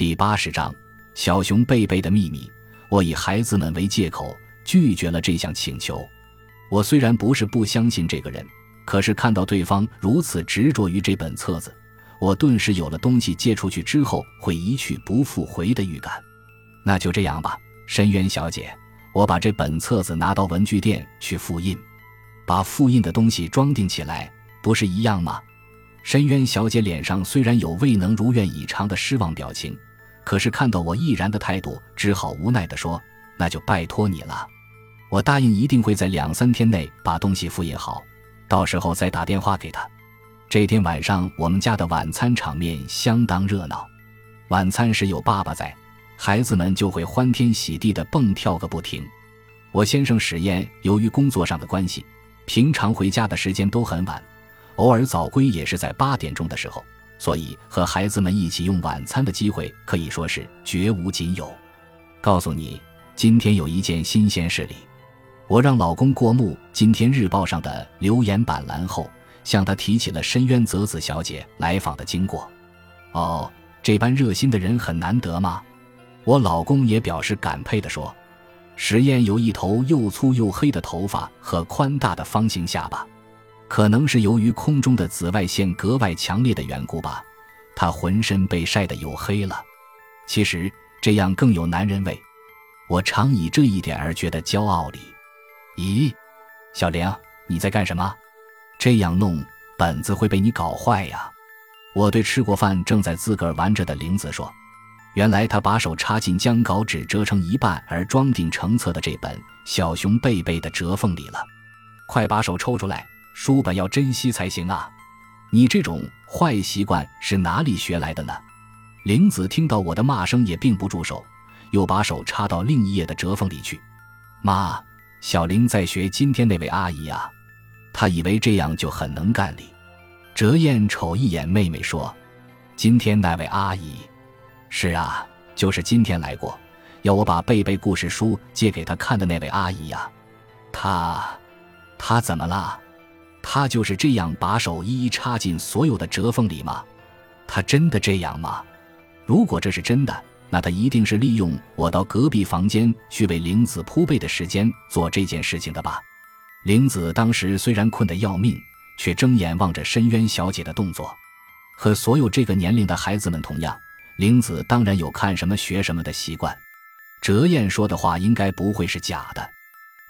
第八十章，小熊贝贝的秘密。我以孩子们为借口拒绝了这项请求。我虽然不是不相信这个人，可是看到对方如此执着于这本册子，我顿时有了东西借出去之后会一去不复回的预感。那就这样吧，深渊小姐，我把这本册子拿到文具店去复印，把复印的东西装订起来，不是一样吗？深渊小姐脸上虽然有未能如愿以偿的失望表情。可是看到我毅然的态度，只好无奈地说：“那就拜托你了，我答应一定会在两三天内把东西复印好，到时候再打电话给他。”这天晚上，我们家的晚餐场面相当热闹。晚餐时有爸爸在，孩子们就会欢天喜地地蹦跳个不停。我先生史燕由于工作上的关系，平常回家的时间都很晚，偶尔早归也是在八点钟的时候。所以和孩子们一起用晚餐的机会可以说是绝无仅有。告诉你，今天有一件新鲜事例。我让老公过目今天日报上的留言板栏后，向他提起了深渊泽子小姐来访的经过。哦，这般热心的人很难得吗？我老公也表示感佩地说：“实验有一头又粗又黑的头发和宽大的方形下巴。”可能是由于空中的紫外线格外强烈的缘故吧，他浑身被晒得黝黑了。其实这样更有男人味，我常以这一点而觉得骄傲哩。咦，小玲，你在干什么？这样弄本子会被你搞坏呀！我对吃过饭正在自个儿玩着的玲子说：“原来他把手插进将稿纸折成一半而装订成册的这本《小熊贝贝》的折缝里了，快把手抽出来！”书本要珍惜才行啊！你这种坏习惯是哪里学来的呢？玲子听到我的骂声也并不住手，又把手插到另一页的折缝里去。妈，小玲在学今天那位阿姨啊，她以为这样就很能干哩。折燕瞅一眼妹妹说：“今天那位阿姨，是啊，就是今天来过，要我把贝贝故事书借给她看的那位阿姨呀。她，她怎么了？”他就是这样把手一一插进所有的折缝里吗？他真的这样吗？如果这是真的，那他一定是利用我到隔壁房间去为玲子铺被的时间做这件事情的吧？玲子当时虽然困得要命，却睁眼望着深渊小姐的动作。和所有这个年龄的孩子们同样，玲子当然有看什么学什么的习惯。折燕说的话应该不会是假的，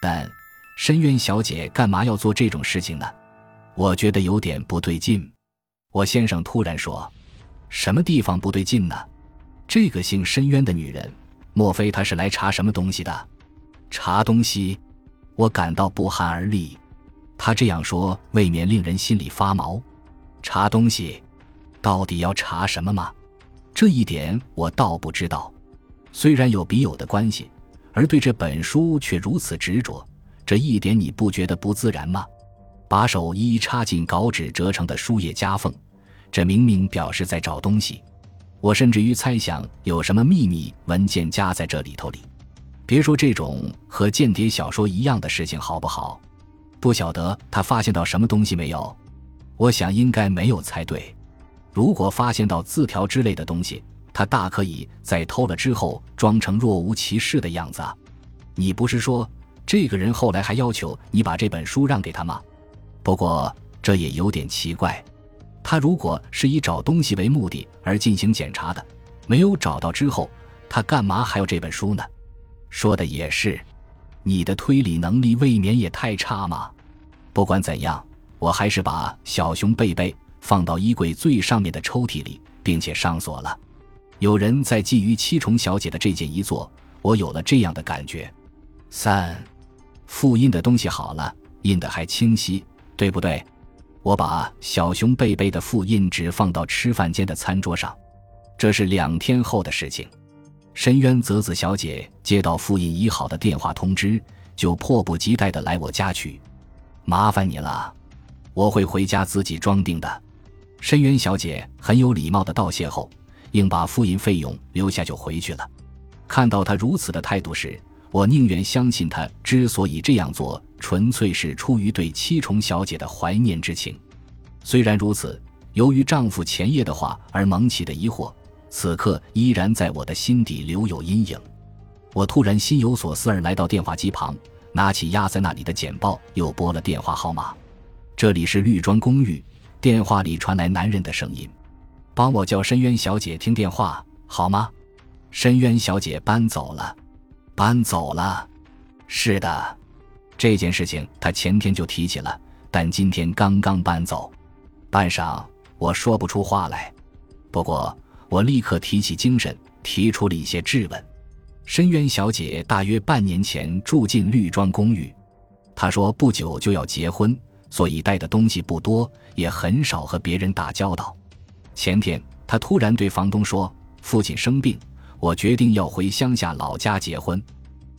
但深渊小姐干嘛要做这种事情呢？我觉得有点不对劲，我先生突然说：“什么地方不对劲呢？这个姓深渊的女人，莫非她是来查什么东西的？查东西？”我感到不寒而栗。他这样说，未免令人心里发毛。查东西，到底要查什么吗？这一点我倒不知道。虽然有笔友的关系，而对这本书却如此执着，这一点你不觉得不自然吗？把手一一插进稿纸折成的书页夹缝，这明明表示在找东西。我甚至于猜想有什么秘密文件夹在这里头里。别说这种和间谍小说一样的事情好不好？不晓得他发现到什么东西没有？我想应该没有猜对。如果发现到字条之类的东西，他大可以在偷了之后装成若无其事的样子。你不是说这个人后来还要求你把这本书让给他吗？不过这也有点奇怪，他如果是以找东西为目的而进行检查的，没有找到之后，他干嘛还要这本书呢？说的也是，你的推理能力未免也太差嘛。不管怎样，我还是把小熊贝贝放到衣柜最上面的抽屉里，并且上锁了。有人在觊觎七重小姐的这件遗作，我有了这样的感觉。三，复印的东西好了，印的还清晰。对不对？我把小熊贝贝的复印纸放到吃饭间的餐桌上，这是两天后的事情。深渊泽子小姐接到复印已好的电话通知，就迫不及待地来我家取。麻烦你了，我会回家自己装订的。深渊小姐很有礼貌地道谢后，硬把复印费用留下就回去了。看到她如此的态度时，我宁愿相信她之所以这样做。纯粹是出于对七重小姐的怀念之情。虽然如此，由于丈夫前夜的话而萌起的疑惑，此刻依然在我的心底留有阴影。我突然心有所思，而来到电话机旁，拿起压在那里的简报，又拨了电话号码。这里是绿庄公寓，电话里传来男人的声音：“帮我叫深渊小姐听电话，好吗？”深渊小姐搬走了，搬走了。是的，这件事情她前天就提起了，但今天刚刚搬走。半晌，我说不出话来。不过，我立刻提起精神，提出了一些质问。深渊小姐大约半年前住进绿庄公寓，她说不久就要结婚。所以带的东西不多，也很少和别人打交道。前天，她突然对房东说：“父亲生病，我决定要回乡下老家结婚。”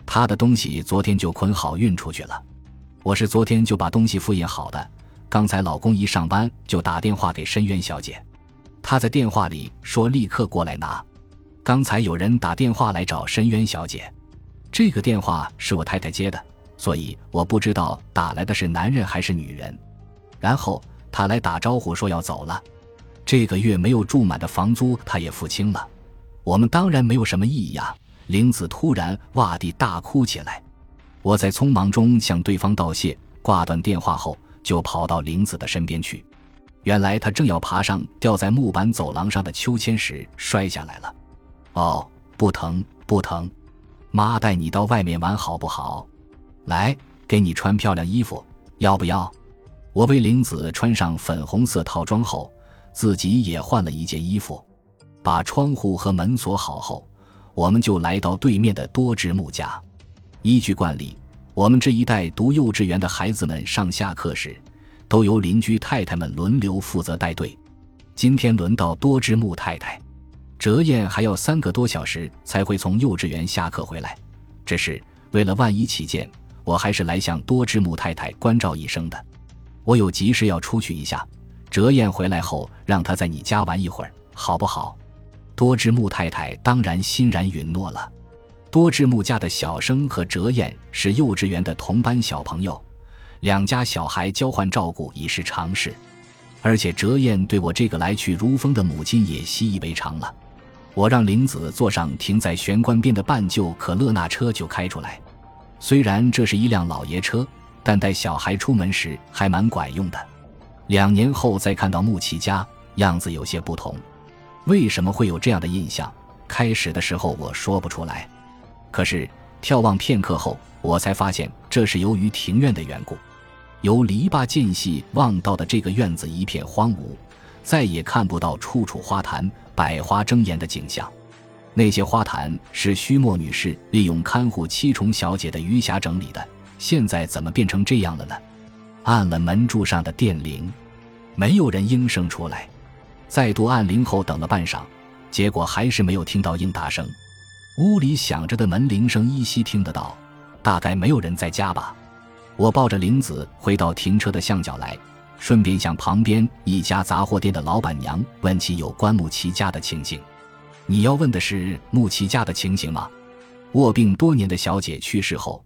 他的东西昨天就捆好运出去了。我是昨天就把东西复印好的。刚才老公一上班就打电话给深渊小姐，他在电话里说立刻过来拿。刚才有人打电话来找深渊小姐，这个电话是我太太接的。所以我不知道打来的是男人还是女人，然后他来打招呼说要走了，这个月没有住满的房租他也付清了，我们当然没有什么异议呀。玲子突然哇地大哭起来，我在匆忙中向对方道谢，挂断电话后就跑到玲子的身边去，原来她正要爬上吊在木板走廊上的秋千时摔下来了。哦，不疼不疼，妈带你到外面玩好不好？来，给你穿漂亮衣服，要不要？我为玲子穿上粉红色套装后，自己也换了一件衣服，把窗户和门锁好后，我们就来到对面的多智木家。依据惯例，我们这一代读幼稚园的孩子们上下课时，都由邻居太太们轮流负责带队。今天轮到多智木太太，哲燕还要三个多小时才会从幼稚园下课回来，只是为了万一起见。我还是来向多智木太太关照一声的，我有急事要出去一下。哲燕回来后，让她在你家玩一会儿，好不好？多智木太太当然欣然允诺了。多智木家的小生和哲彦是幼稚园的同班小朋友，两家小孩交换照顾已是常事，而且哲彦对我这个来去如风的母亲也习以为常了。我让玲子坐上停在玄关边的半旧可乐那车就开出来。虽然这是一辆老爷车，但带小孩出门时还蛮管用的。两年后再看到木齐家，样子有些不同。为什么会有这样的印象？开始的时候我说不出来，可是眺望片刻后，我才发现这是由于庭院的缘故。由篱笆间隙望到的这个院子一片荒芜，再也看不到处处花坛、百花争艳的景象。那些花坛是须墨女士利用看护七重小姐的余暇整理的，现在怎么变成这样了呢？按了门柱上的电铃，没有人应声出来。再度按铃后等了半晌，结果还是没有听到应答声。屋里响着的门铃声依稀听得到，大概没有人在家吧。我抱着玲子回到停车的巷角来，顺便向旁边一家杂货店的老板娘问起有关木齐家的情形。你要问的是木齐家的情形吗？卧病多年的小姐去世后，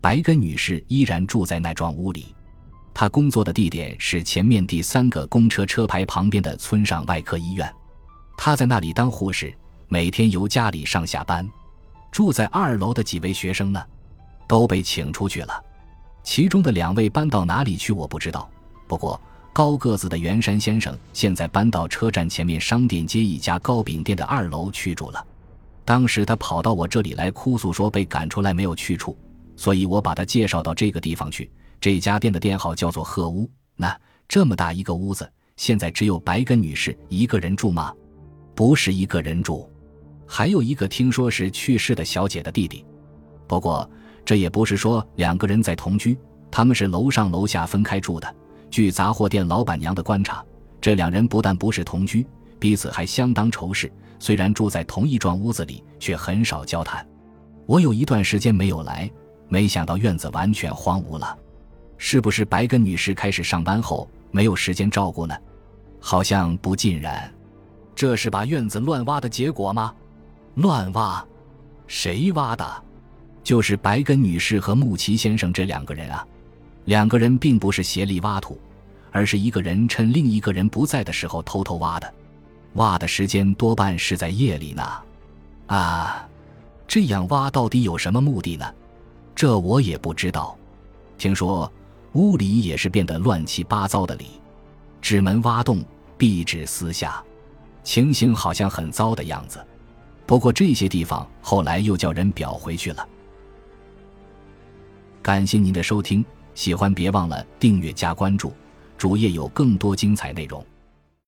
白根女士依然住在那幢屋里。他工作的地点是前面第三个公车车牌旁边的村上外科医院。他在那里当护士，每天由家里上下班。住在二楼的几位学生呢，都被请出去了。其中的两位搬到哪里去，我不知道。不过。高个子的袁山先生现在搬到车站前面商店街一家糕饼店的二楼去住了。当时他跑到我这里来哭诉说被赶出来没有去处，所以我把他介绍到这个地方去。这家店的店号叫做鹤屋。那这么大一个屋子，现在只有白根女士一个人住吗？不是一个人住，还有一个听说是去世的小姐的弟弟。不过这也不是说两个人在同居，他们是楼上楼下分开住的。据杂货店老板娘的观察，这两人不但不是同居，彼此还相当仇视。虽然住在同一幢屋子里，却很少交谈。我有一段时间没有来，没想到院子完全荒芜了。是不是白根女士开始上班后没有时间照顾呢？好像不尽然。这是把院子乱挖的结果吗？乱挖？谁挖的？就是白根女士和木奇先生这两个人啊。两个人并不是协力挖土，而是一个人趁另一个人不在的时候偷偷挖的。挖的时间多半是在夜里呢。啊，这样挖到底有什么目的呢？这我也不知道。听说屋里也是变得乱七八糟的里，纸门挖洞，壁纸撕下，情形好像很糟的样子。不过这些地方后来又叫人裱回去了。感谢您的收听，喜欢别忘了订阅加关注，主页有更多精彩内容。